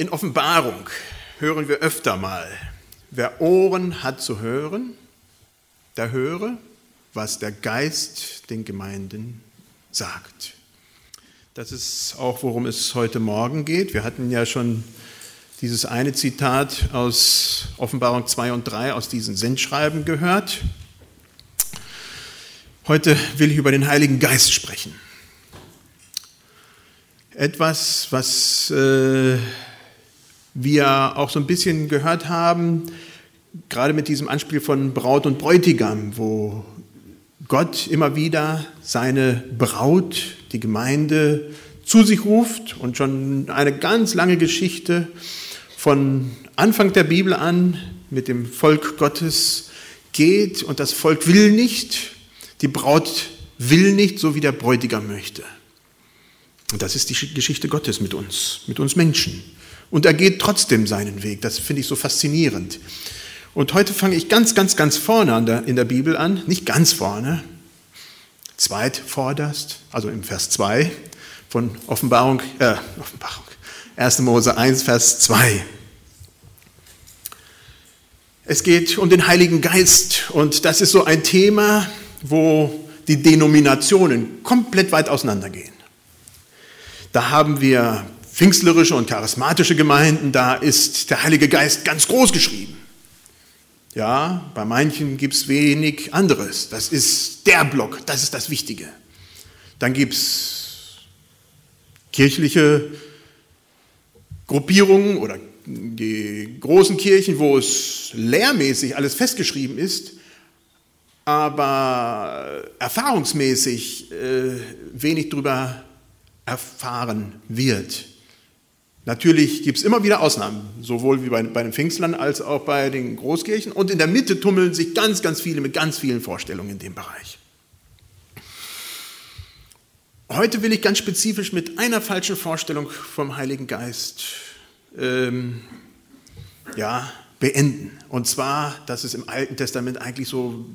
In Offenbarung hören wir öfter mal, wer Ohren hat zu hören, der höre, was der Geist den Gemeinden sagt. Das ist auch, worum es heute Morgen geht. Wir hatten ja schon dieses eine Zitat aus Offenbarung 2 und 3 aus diesen Sendschreiben gehört. Heute will ich über den Heiligen Geist sprechen. Etwas, was äh, wir auch so ein bisschen gehört haben, gerade mit diesem Anspiel von Braut und Bräutigam, wo Gott immer wieder seine Braut, die Gemeinde, zu sich ruft und schon eine ganz lange Geschichte von Anfang der Bibel an mit dem Volk Gottes geht und das Volk will nicht, die Braut will nicht, so wie der Bräutigam möchte. Und das ist die Geschichte Gottes mit uns, mit uns Menschen. Und er geht trotzdem seinen Weg. Das finde ich so faszinierend. Und heute fange ich ganz, ganz, ganz vorne in der Bibel an. Nicht ganz vorne, zweitvorderst, also im Vers 2 von Offenbarung, äh, Offenbarung, 1. Mose 1, Vers 2. Es geht um den Heiligen Geist und das ist so ein Thema, wo die Denominationen komplett weit auseinandergehen. Da haben wir pfingstlerische und charismatische Gemeinden, da ist der Heilige Geist ganz groß geschrieben. Ja, bei manchen gibt es wenig anderes. Das ist der Block, das ist das Wichtige. Dann gibt es kirchliche Gruppierungen oder die großen Kirchen, wo es lehrmäßig alles festgeschrieben ist, aber erfahrungsmäßig äh, wenig darüber erfahren wird. Natürlich gibt es immer wieder Ausnahmen, sowohl wie bei, bei den Pfingstlern als auch bei den Großkirchen. Und in der Mitte tummeln sich ganz, ganz viele mit ganz vielen Vorstellungen in dem Bereich. Heute will ich ganz spezifisch mit einer falschen Vorstellung vom Heiligen Geist ähm, ja, beenden. Und zwar, dass es im Alten Testament eigentlich so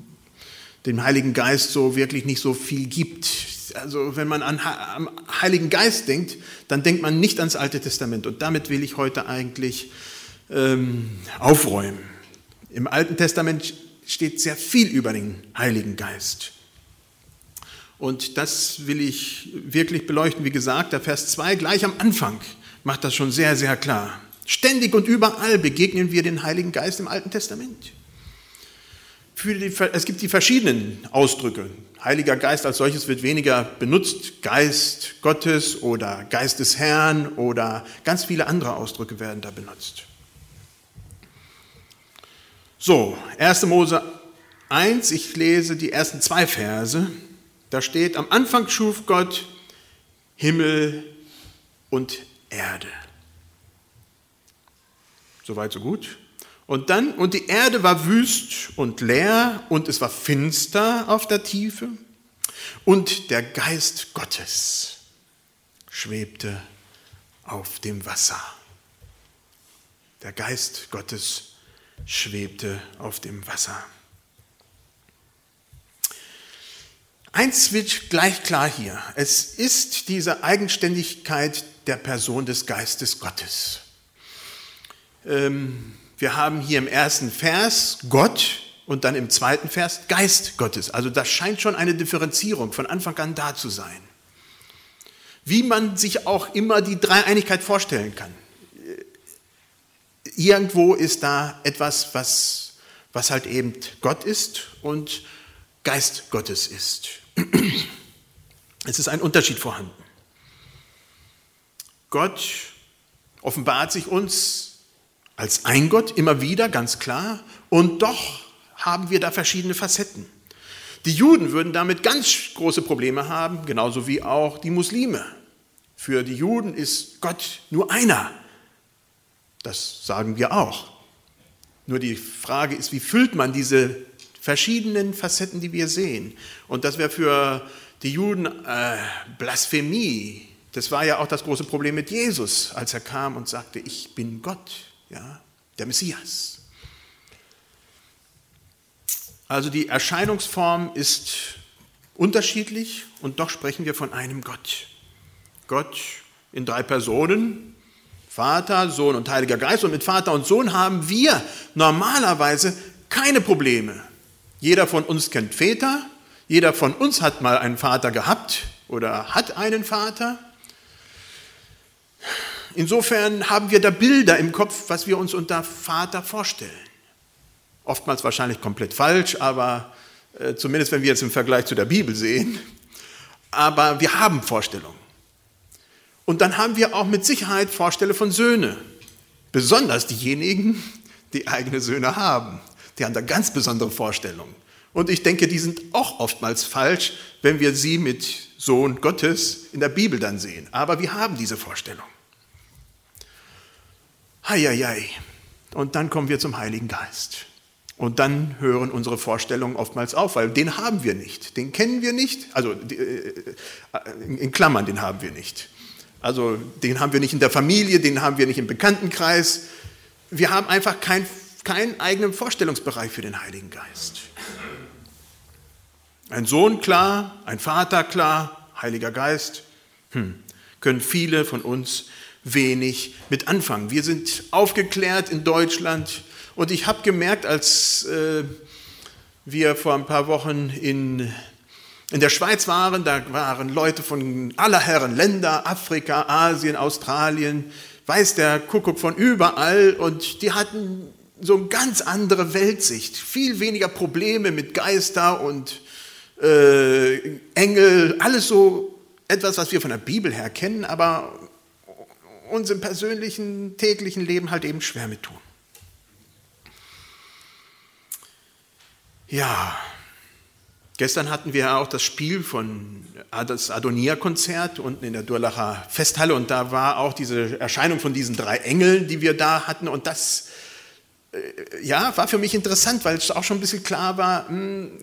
dem Heiligen Geist so wirklich nicht so viel gibt also wenn man an, am Heiligen Geist denkt, dann denkt man nicht ans Alte Testament. Und damit will ich heute eigentlich ähm, aufräumen. Im Alten Testament steht sehr viel über den Heiligen Geist. Und das will ich wirklich beleuchten. Wie gesagt, der Vers 2 gleich am Anfang macht das schon sehr, sehr klar. Ständig und überall begegnen wir den Heiligen Geist im Alten Testament. Die, es gibt die verschiedenen Ausdrücke. Heiliger Geist als solches wird weniger benutzt. Geist Gottes oder Geist des Herrn oder ganz viele andere Ausdrücke werden da benutzt. So, 1. Mose 1, ich lese die ersten zwei Verse. Da steht, am Anfang schuf Gott Himmel und Erde. Soweit, so gut. Und dann, und die Erde war wüst und leer und es war finster auf der Tiefe und der Geist Gottes schwebte auf dem Wasser. Der Geist Gottes schwebte auf dem Wasser. Eins wird gleich klar hier. Es ist diese Eigenständigkeit der Person des Geistes Gottes. Ähm, wir haben hier im ersten Vers Gott und dann im zweiten Vers Geist Gottes. Also das scheint schon eine Differenzierung von Anfang an da zu sein. Wie man sich auch immer die Dreieinigkeit vorstellen kann. Irgendwo ist da etwas, was, was halt eben Gott ist und Geist Gottes ist. Es ist ein Unterschied vorhanden. Gott offenbart sich uns als ein Gott immer wieder, ganz klar. Und doch haben wir da verschiedene Facetten. Die Juden würden damit ganz große Probleme haben, genauso wie auch die Muslime. Für die Juden ist Gott nur einer. Das sagen wir auch. Nur die Frage ist, wie füllt man diese verschiedenen Facetten, die wir sehen? Und das wäre für die Juden äh, Blasphemie. Das war ja auch das große Problem mit Jesus, als er kam und sagte, ich bin Gott ja, der Messias. Also die Erscheinungsform ist unterschiedlich und doch sprechen wir von einem Gott. Gott in drei Personen, Vater, Sohn und Heiliger Geist. Und mit Vater und Sohn haben wir normalerweise keine Probleme. Jeder von uns kennt Väter, jeder von uns hat mal einen Vater gehabt oder hat einen Vater. Insofern haben wir da Bilder im Kopf, was wir uns unter Vater vorstellen. Oftmals wahrscheinlich komplett falsch, aber äh, zumindest wenn wir jetzt im Vergleich zu der Bibel sehen. Aber wir haben Vorstellungen. Und dann haben wir auch mit Sicherheit Vorstellungen von Söhne. Besonders diejenigen, die eigene Söhne haben. Die haben da ganz besondere Vorstellungen. Und ich denke, die sind auch oftmals falsch, wenn wir sie mit Sohn Gottes in der Bibel dann sehen. Aber wir haben diese Vorstellung. Heieiei. Und dann kommen wir zum Heiligen Geist. Und dann hören unsere Vorstellungen oftmals auf, weil den haben wir nicht. Den kennen wir nicht. Also äh, in Klammern, den haben wir nicht. Also den haben wir nicht in der Familie, den haben wir nicht im Bekanntenkreis. Wir haben einfach keinen kein eigenen Vorstellungsbereich für den Heiligen Geist. Ein Sohn klar, ein Vater klar, Heiliger Geist, hm, können viele von uns wenig mit anfangen. Wir sind aufgeklärt in Deutschland. Und ich habe gemerkt, als äh, wir vor ein paar Wochen in, in der Schweiz waren, da waren Leute von aller Herren Länder, Afrika, Asien, Australien, weiß der Kuckuck von überall. Und die hatten so eine ganz andere Weltsicht, viel weniger Probleme mit Geister und äh, Engel, alles so etwas, was wir von der Bibel her kennen, aber uns persönlichen, täglichen Leben halt eben schwer mit tun. Ja, gestern hatten wir auch das Spiel von das Adonia-Konzert unten in der Durlacher Festhalle und da war auch diese Erscheinung von diesen drei Engeln, die wir da hatten und das äh, ja, war für mich interessant, weil es auch schon ein bisschen klar war, hm,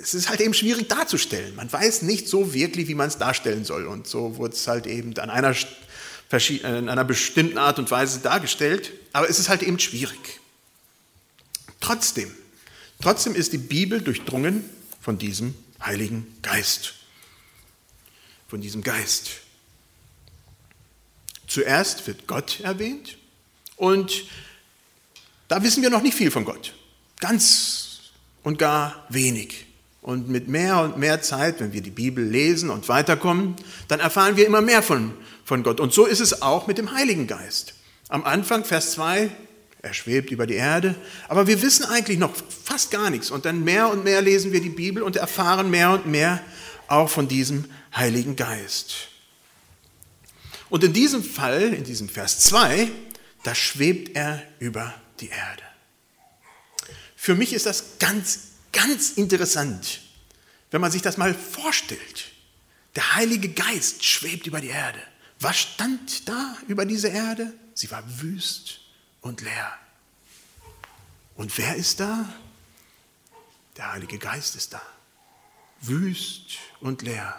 es ist halt eben schwierig darzustellen. Man weiß nicht so wirklich, wie man es darstellen soll. Und so wurde es halt eben an einer, in einer bestimmten Art und Weise dargestellt. Aber es ist halt eben schwierig. Trotzdem Trotzdem ist die Bibel durchdrungen von diesem Heiligen Geist. Von diesem Geist. Zuerst wird Gott erwähnt und da wissen wir noch nicht viel von Gott. Ganz und gar wenig. Und mit mehr und mehr Zeit, wenn wir die Bibel lesen und weiterkommen, dann erfahren wir immer mehr von, von Gott. Und so ist es auch mit dem Heiligen Geist. Am Anfang, Vers 2, er schwebt über die Erde. Aber wir wissen eigentlich noch fast gar nichts. Und dann mehr und mehr lesen wir die Bibel und erfahren mehr und mehr auch von diesem Heiligen Geist. Und in diesem Fall, in diesem Vers 2, da schwebt er über die Erde. Für mich ist das ganz, ganz interessant, wenn man sich das mal vorstellt. Der Heilige Geist schwebt über die Erde. Was stand da über diese Erde? Sie war wüst und leer. Und wer ist da? Der Heilige Geist ist da. Wüst und leer.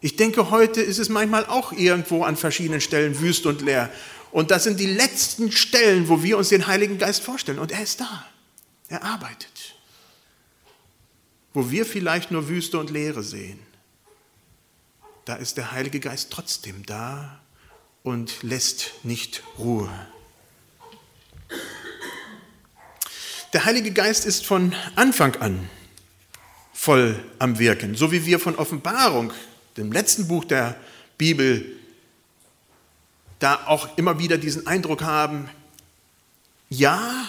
Ich denke, heute ist es manchmal auch irgendwo an verschiedenen Stellen wüst und leer. Und das sind die letzten Stellen, wo wir uns den Heiligen Geist vorstellen. Und er ist da. Er arbeitet. Wo wir vielleicht nur Wüste und Leere sehen, da ist der Heilige Geist trotzdem da und lässt nicht Ruhe. Der Heilige Geist ist von Anfang an voll am Wirken, so wie wir von Offenbarung, dem letzten Buch der Bibel, da auch immer wieder diesen Eindruck haben, ja,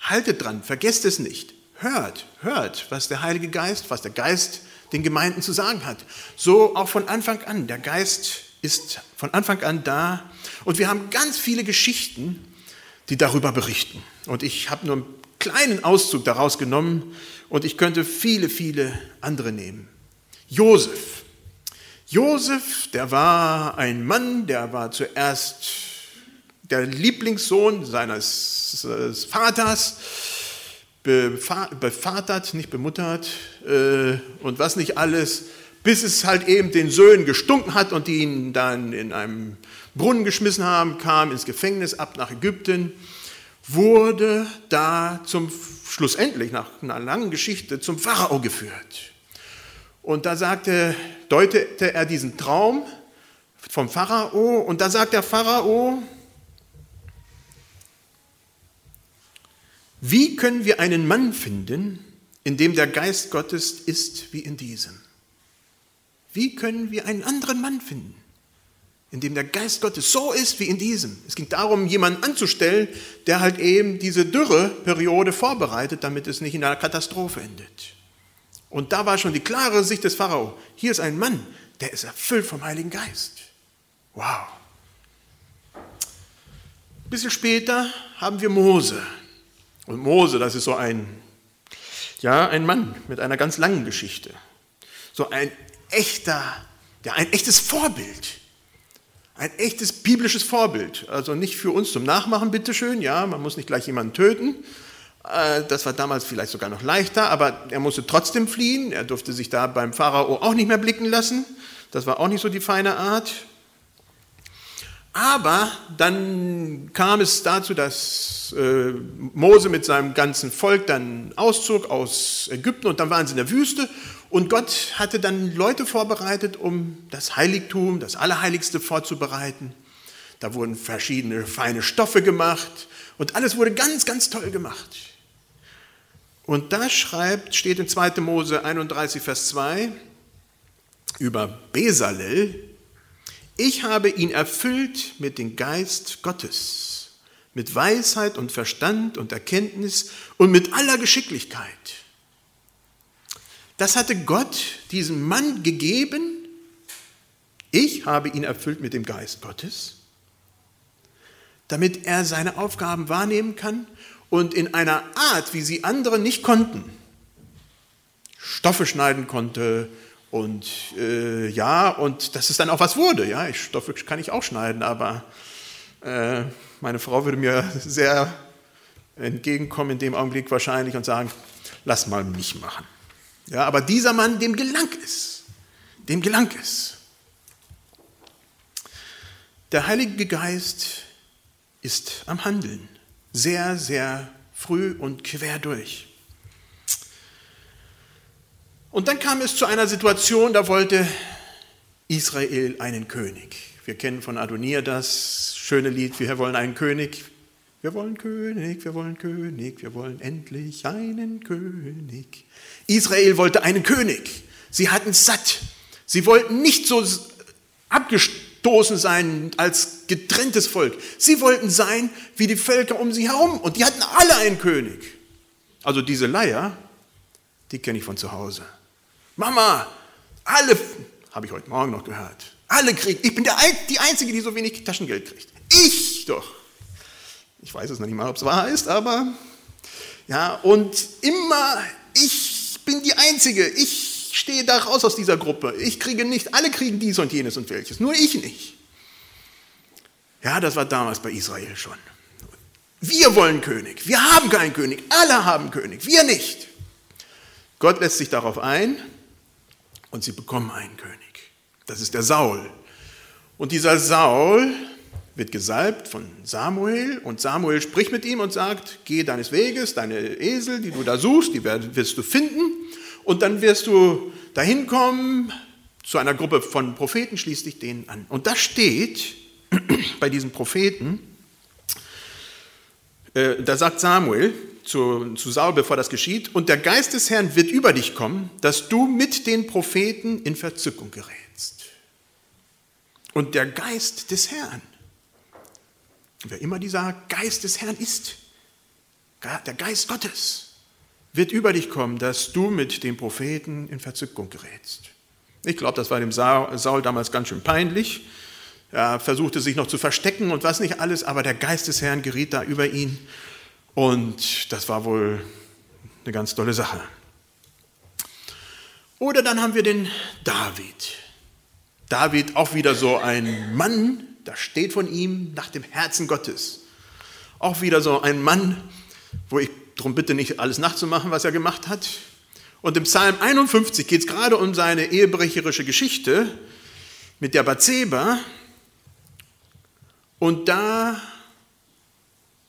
haltet dran, vergesst es nicht, hört, hört, was der Heilige Geist, was der Geist den Gemeinden zu sagen hat. So auch von Anfang an, der Geist ist von Anfang an da und wir haben ganz viele Geschichten, die darüber berichten. Und ich habe nur einen kleinen Auszug daraus genommen und ich könnte viele, viele andere nehmen. Josef. Josef, der war ein Mann, der war zuerst der Lieblingssohn seines Vaters, bevatert, nicht bemuttert äh, und was nicht alles, bis es halt eben den Söhnen gestunken hat und die ihn dann in einem Brunnen geschmissen haben, kam ins Gefängnis ab nach Ägypten, wurde da zum schlussendlich nach einer langen Geschichte zum Pharao geführt. Und da sagte, deutete er diesen Traum vom Pharao. Und da sagt der Pharao, wie können wir einen Mann finden, in dem der Geist Gottes ist wie in diesem? Wie können wir einen anderen Mann finden, in dem der Geist Gottes so ist wie in diesem? Es ging darum, jemanden anzustellen, der halt eben diese Dürreperiode vorbereitet, damit es nicht in einer Katastrophe endet. Und da war schon die klare Sicht des Pharao. Hier ist ein Mann, der ist erfüllt vom Heiligen Geist. Wow. Ein bisschen später haben wir Mose. Und Mose, das ist so ein, ja, ein Mann mit einer ganz langen Geschichte. So ein echter, ja, ein echtes Vorbild. Ein echtes biblisches Vorbild. Also nicht für uns zum Nachmachen, bitteschön. Ja, man muss nicht gleich jemanden töten. Äh, das war damals vielleicht sogar noch leichter, aber er musste trotzdem fliehen. Er durfte sich da beim Pharao auch nicht mehr blicken lassen. Das war auch nicht so die feine Art. Aber dann kam es dazu, dass äh, Mose mit seinem ganzen Volk dann auszog aus Ägypten und dann waren sie in der Wüste und Gott hatte dann Leute vorbereitet, um das Heiligtum, das Allerheiligste vorzubereiten. Da wurden verschiedene feine Stoffe gemacht und alles wurde ganz, ganz toll gemacht. Und da schreibt, steht in 2. Mose 31, Vers 2 über Besalel, ich habe ihn erfüllt mit dem Geist Gottes, mit Weisheit und Verstand und Erkenntnis und mit aller Geschicklichkeit. Das hatte Gott diesem Mann gegeben. Ich habe ihn erfüllt mit dem Geist Gottes, damit er seine Aufgaben wahrnehmen kann und in einer Art, wie sie andere nicht konnten, Stoffe schneiden konnte, und äh, ja, und dass es dann auch was wurde. Ja, ich, Stoffe kann ich auch schneiden, aber äh, meine Frau würde mir sehr entgegenkommen in dem Augenblick wahrscheinlich und sagen, lass mal mich machen. Ja, aber dieser Mann, dem gelang es, dem gelang es. Der Heilige Geist ist am Handeln, sehr, sehr früh und quer durch. Und dann kam es zu einer Situation, da wollte Israel einen König. Wir kennen von Adonia das schöne Lied, wir wollen einen König. Wir wollen König, wir wollen König, wir wollen endlich einen König. Israel wollte einen König. Sie hatten satt. Sie wollten nicht so abgestoßen sein als getrenntes Volk. Sie wollten sein wie die Völker um sie herum. Und die hatten alle einen König. Also diese Leier, die kenne ich von zu Hause. Mama, alle, habe ich heute Morgen noch gehört, alle kriegen, ich bin der, die Einzige, die so wenig Taschengeld kriegt. Ich doch. Ich weiß es noch nicht mal, ob es wahr ist, aber ja, und immer, ich bin die Einzige, ich stehe da raus aus dieser Gruppe. Ich kriege nicht, alle kriegen dies und jenes und welches, nur ich nicht. Ja, das war damals bei Israel schon. Wir wollen König, wir haben keinen König, alle haben König, wir nicht. Gott lässt sich darauf ein und sie bekommen einen König. Das ist der Saul. Und dieser Saul wird gesalbt von Samuel und Samuel spricht mit ihm und sagt, geh deines Weges, deine Esel, die du da suchst, die wirst du finden und dann wirst du dahin kommen zu einer Gruppe von Propheten, schließ dich denen an. Und da steht bei diesen Propheten, äh, da sagt Samuel, zu, zu Saul, bevor das geschieht. Und der Geist des Herrn wird über dich kommen, dass du mit den Propheten in Verzückung gerätst. Und der Geist des Herrn, wer immer dieser Geist des Herrn ist, der Geist Gottes, wird über dich kommen, dass du mit den Propheten in Verzückung gerätst. Ich glaube, das war dem Saul damals ganz schön peinlich. Er versuchte sich noch zu verstecken und was nicht alles, aber der Geist des Herrn geriet da über ihn und das war wohl eine ganz tolle Sache. Oder dann haben wir den David. David auch wieder so ein Mann, da steht von ihm nach dem Herzen Gottes. Auch wieder so ein Mann, wo ich darum bitte nicht alles nachzumachen, was er gemacht hat. Und im Psalm 51 geht es gerade um seine ehebrecherische Geschichte mit der Bathseba. Und da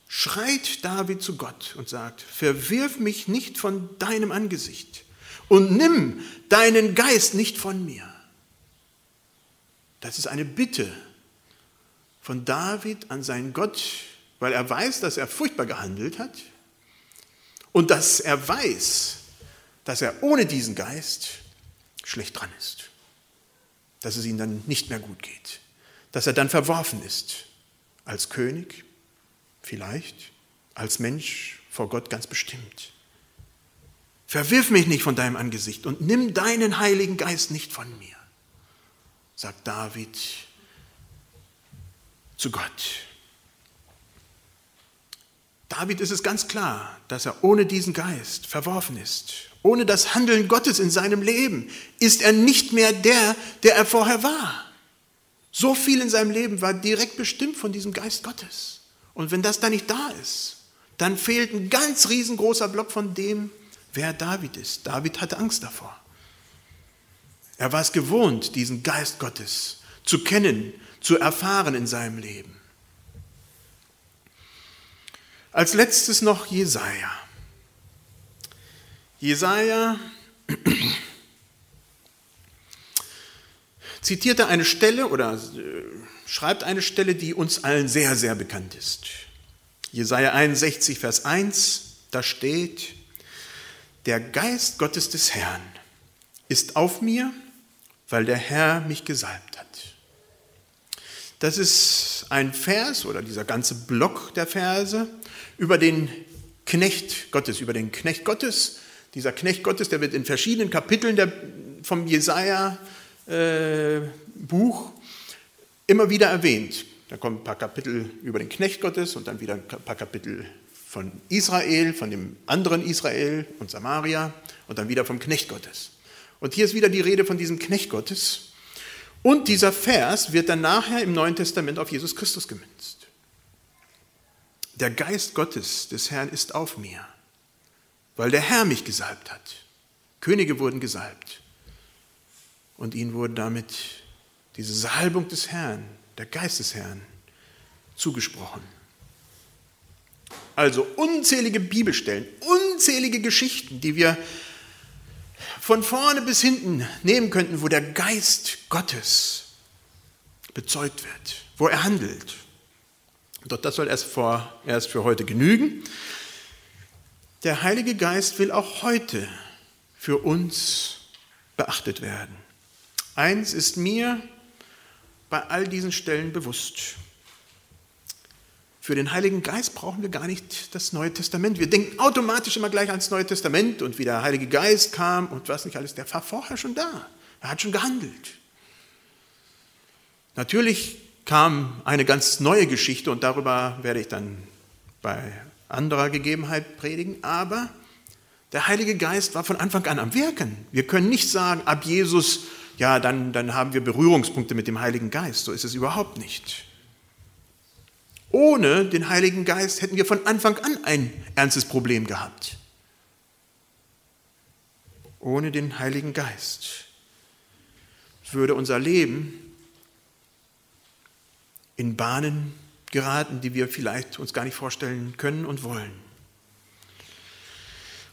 schreit David zu Gott und sagt, verwirf mich nicht von deinem Angesicht und nimm deinen Geist nicht von mir. Das ist eine Bitte von David an seinen Gott, weil er weiß, dass er furchtbar gehandelt hat und dass er weiß, dass er ohne diesen Geist schlecht dran ist, dass es ihm dann nicht mehr gut geht, dass er dann verworfen ist als König, vielleicht, als Mensch vor Gott ganz bestimmt. Verwirf mich nicht von deinem Angesicht und nimm deinen Heiligen Geist nicht von mir, sagt David zu Gott. David ist es ganz klar, dass er ohne diesen Geist verworfen ist. Ohne das Handeln Gottes in seinem Leben ist er nicht mehr der, der er vorher war. So viel in seinem Leben war direkt bestimmt von diesem Geist Gottes. Und wenn das da nicht da ist, dann fehlt ein ganz riesengroßer Block von dem, wer David ist. David hatte Angst davor. Er war es gewohnt, diesen Geist Gottes zu kennen, zu erfahren in seinem Leben. Als letztes noch Jesaja. Jesaja zitierte eine Stelle oder äh, schreibt eine Stelle, die uns allen sehr, sehr bekannt ist. Jesaja 61, Vers 1, da steht: Der Geist Gottes des Herrn ist auf mir, weil der Herr mich gesalbt hat. Das ist ein Vers oder dieser ganze Block der Verse über den Knecht Gottes, über den Knecht Gottes. Dieser Knecht Gottes, der wird in verschiedenen Kapiteln der, vom Jesaja-Buch äh, immer wieder erwähnt. Da kommen ein paar Kapitel über den Knecht Gottes und dann wieder ein paar Kapitel von Israel, von dem anderen Israel und Samaria und dann wieder vom Knecht Gottes. Und hier ist wieder die Rede von diesem Knecht Gottes. Und dieser Vers wird dann nachher im Neuen Testament auf Jesus Christus gemünzt. Der Geist Gottes des Herrn ist auf mir, weil der Herr mich gesalbt hat. Könige wurden gesalbt. Und ihnen wurde damit diese Salbung des Herrn, der Geist des Herrn, zugesprochen. Also unzählige Bibelstellen, unzählige Geschichten, die wir von vorne bis hinten nehmen könnten, wo der Geist Gottes bezeugt wird, wo er handelt. Doch das soll erst, vor, erst für heute genügen. Der Heilige Geist will auch heute für uns beachtet werden. Eins ist mir bei all diesen Stellen bewusst. Für den Heiligen Geist brauchen wir gar nicht das Neue Testament. Wir denken automatisch immer gleich ans Neue Testament und wie der Heilige Geist kam und was nicht alles. Der war vorher schon da. Er hat schon gehandelt. Natürlich kam eine ganz neue Geschichte und darüber werde ich dann bei anderer Gegebenheit predigen, aber der Heilige Geist war von Anfang an am Wirken. Wir können nicht sagen, ab Jesus, ja, dann, dann haben wir Berührungspunkte mit dem Heiligen Geist. So ist es überhaupt nicht. Ohne den Heiligen Geist hätten wir von Anfang an ein ernstes Problem gehabt. Ohne den Heiligen Geist würde unser Leben in Bahnen geraten, die wir vielleicht uns gar nicht vorstellen können und wollen.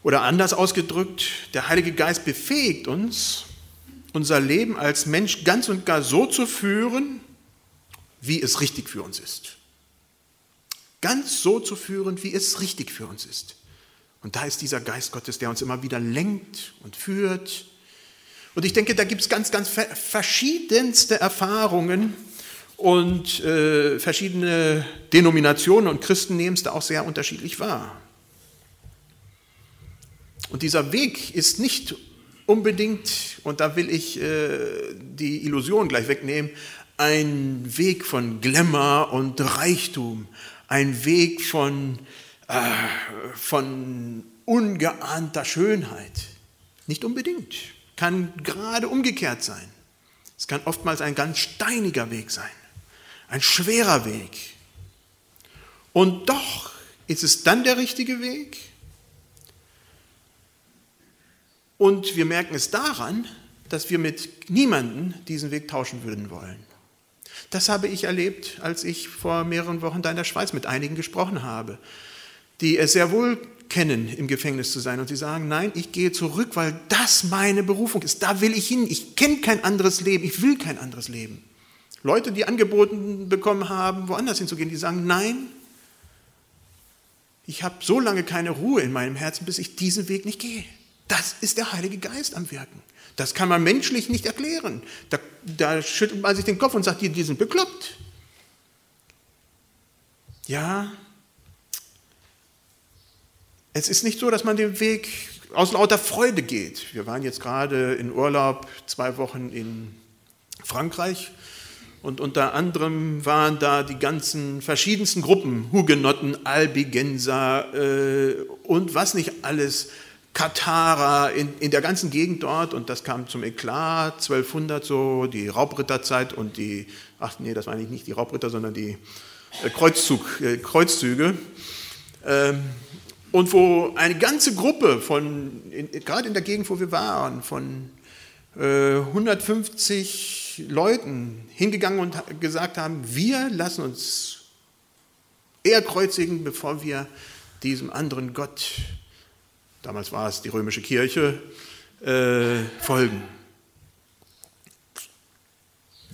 Oder anders ausgedrückt, der Heilige Geist befähigt uns, unser Leben als Mensch ganz und gar so zu führen, wie es richtig für uns ist. Ganz so zu führen, wie es richtig für uns ist. Und da ist dieser Geist Gottes, der uns immer wieder lenkt und führt. Und ich denke, da gibt es ganz, ganz verschiedenste Erfahrungen, und äh, verschiedene Denominationen und Christen nehmen es da auch sehr unterschiedlich wahr. Und dieser Weg ist nicht unbedingt, und da will ich äh, die Illusion gleich wegnehmen, ein Weg von Glamour und Reichtum, ein Weg von, äh, von ungeahnter Schönheit. Nicht unbedingt. Kann gerade umgekehrt sein. Es kann oftmals ein ganz steiniger Weg sein. Ein schwerer Weg. Und doch ist es dann der richtige Weg. Und wir merken es daran, dass wir mit niemandem diesen Weg tauschen würden wollen. Das habe ich erlebt, als ich vor mehreren Wochen da in der Schweiz mit einigen gesprochen habe, die es sehr wohl kennen, im Gefängnis zu sein. Und sie sagen, nein, ich gehe zurück, weil das meine Berufung ist. Da will ich hin. Ich kenne kein anderes Leben. Ich will kein anderes Leben. Leute, die angeboten bekommen haben, woanders hinzugehen, die sagen, nein, ich habe so lange keine Ruhe in meinem Herzen, bis ich diesen Weg nicht gehe. Das ist der Heilige Geist am Wirken. Das kann man menschlich nicht erklären. Da, da schüttelt man sich den Kopf und sagt, die, die sind bekloppt. Ja, es ist nicht so, dass man den Weg aus lauter Freude geht. Wir waren jetzt gerade in Urlaub zwei Wochen in Frankreich und unter anderem waren da die ganzen verschiedensten Gruppen, Hugenotten, Albigenser äh, und was nicht alles, Katharer in, in der ganzen Gegend dort und das kam zum Eklat, 1200 so, die Raubritterzeit und die, ach nee, das war eigentlich nicht die Raubritter, sondern die äh, Kreuzzug, äh, Kreuzzüge. Ähm, und wo eine ganze Gruppe von, gerade in der Gegend, wo wir waren, von äh, 150 Leuten hingegangen und gesagt haben, wir lassen uns eher kreuzigen, bevor wir diesem anderen Gott, damals war es die römische Kirche, äh, folgen.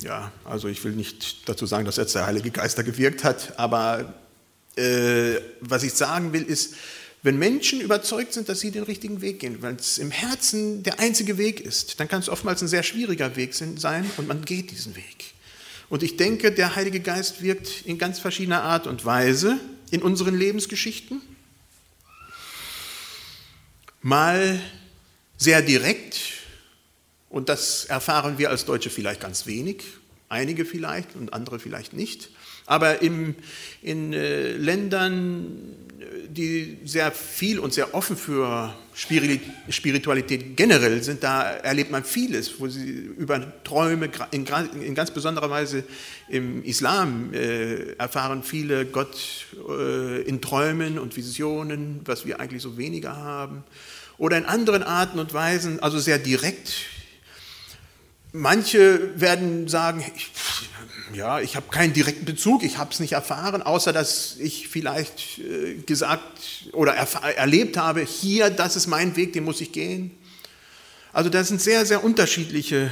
Ja, also ich will nicht dazu sagen, dass jetzt der Heilige Geist da gewirkt hat, aber äh, was ich sagen will, ist, wenn Menschen überzeugt sind, dass sie den richtigen Weg gehen, weil es im Herzen der einzige Weg ist, dann kann es oftmals ein sehr schwieriger Weg sein und man geht diesen Weg. Und ich denke, der Heilige Geist wirkt in ganz verschiedener Art und Weise in unseren Lebensgeschichten. Mal sehr direkt, und das erfahren wir als Deutsche vielleicht ganz wenig, einige vielleicht und andere vielleicht nicht. Aber im, in äh, Ländern, die sehr viel und sehr offen für Spiritualität generell sind, da erlebt man vieles, wo sie über Träume, in, in ganz besonderer Weise im Islam äh, erfahren viele Gott äh, in Träumen und Visionen, was wir eigentlich so weniger haben. Oder in anderen Arten und Weisen, also sehr direkt. Manche werden sagen, ich, ja, ich habe keinen direkten Bezug, ich habe es nicht erfahren, außer dass ich vielleicht äh, gesagt oder erlebt habe, hier, das ist mein Weg, den muss ich gehen. Also das sind sehr, sehr unterschiedliche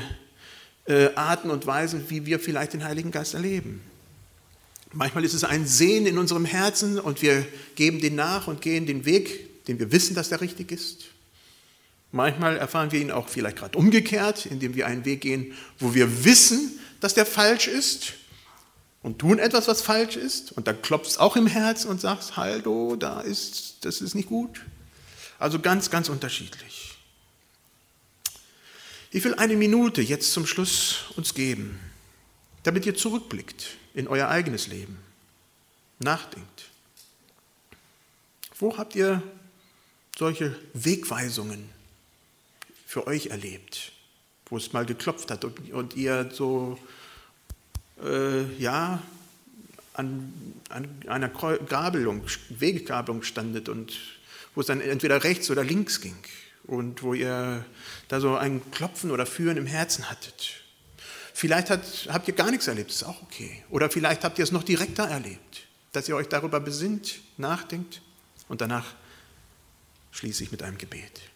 äh, Arten und Weisen, wie wir vielleicht den Heiligen Geist erleben. Manchmal ist es ein Sehen in unserem Herzen und wir geben den nach und gehen den Weg, den wir wissen, dass der richtig ist. Manchmal erfahren wir ihn auch vielleicht gerade umgekehrt, indem wir einen Weg gehen, wo wir wissen, dass der falsch ist und tun etwas, was falsch ist und dann klopft es auch im Herz und sagst, Haldo, da ist, das ist nicht gut. Also ganz, ganz unterschiedlich. Ich will eine Minute jetzt zum Schluss uns geben, damit ihr zurückblickt in euer eigenes Leben, nachdenkt. Wo habt ihr solche Wegweisungen für euch erlebt? wo es mal geklopft hat und, und ihr so, äh, ja, an, an einer Gabelung, Weggabelung standet und wo es dann entweder rechts oder links ging und wo ihr da so ein Klopfen oder Führen im Herzen hattet. Vielleicht hat, habt ihr gar nichts erlebt, ist auch okay. Oder vielleicht habt ihr es noch direkter erlebt, dass ihr euch darüber besinnt, nachdenkt und danach schließe ich mit einem Gebet.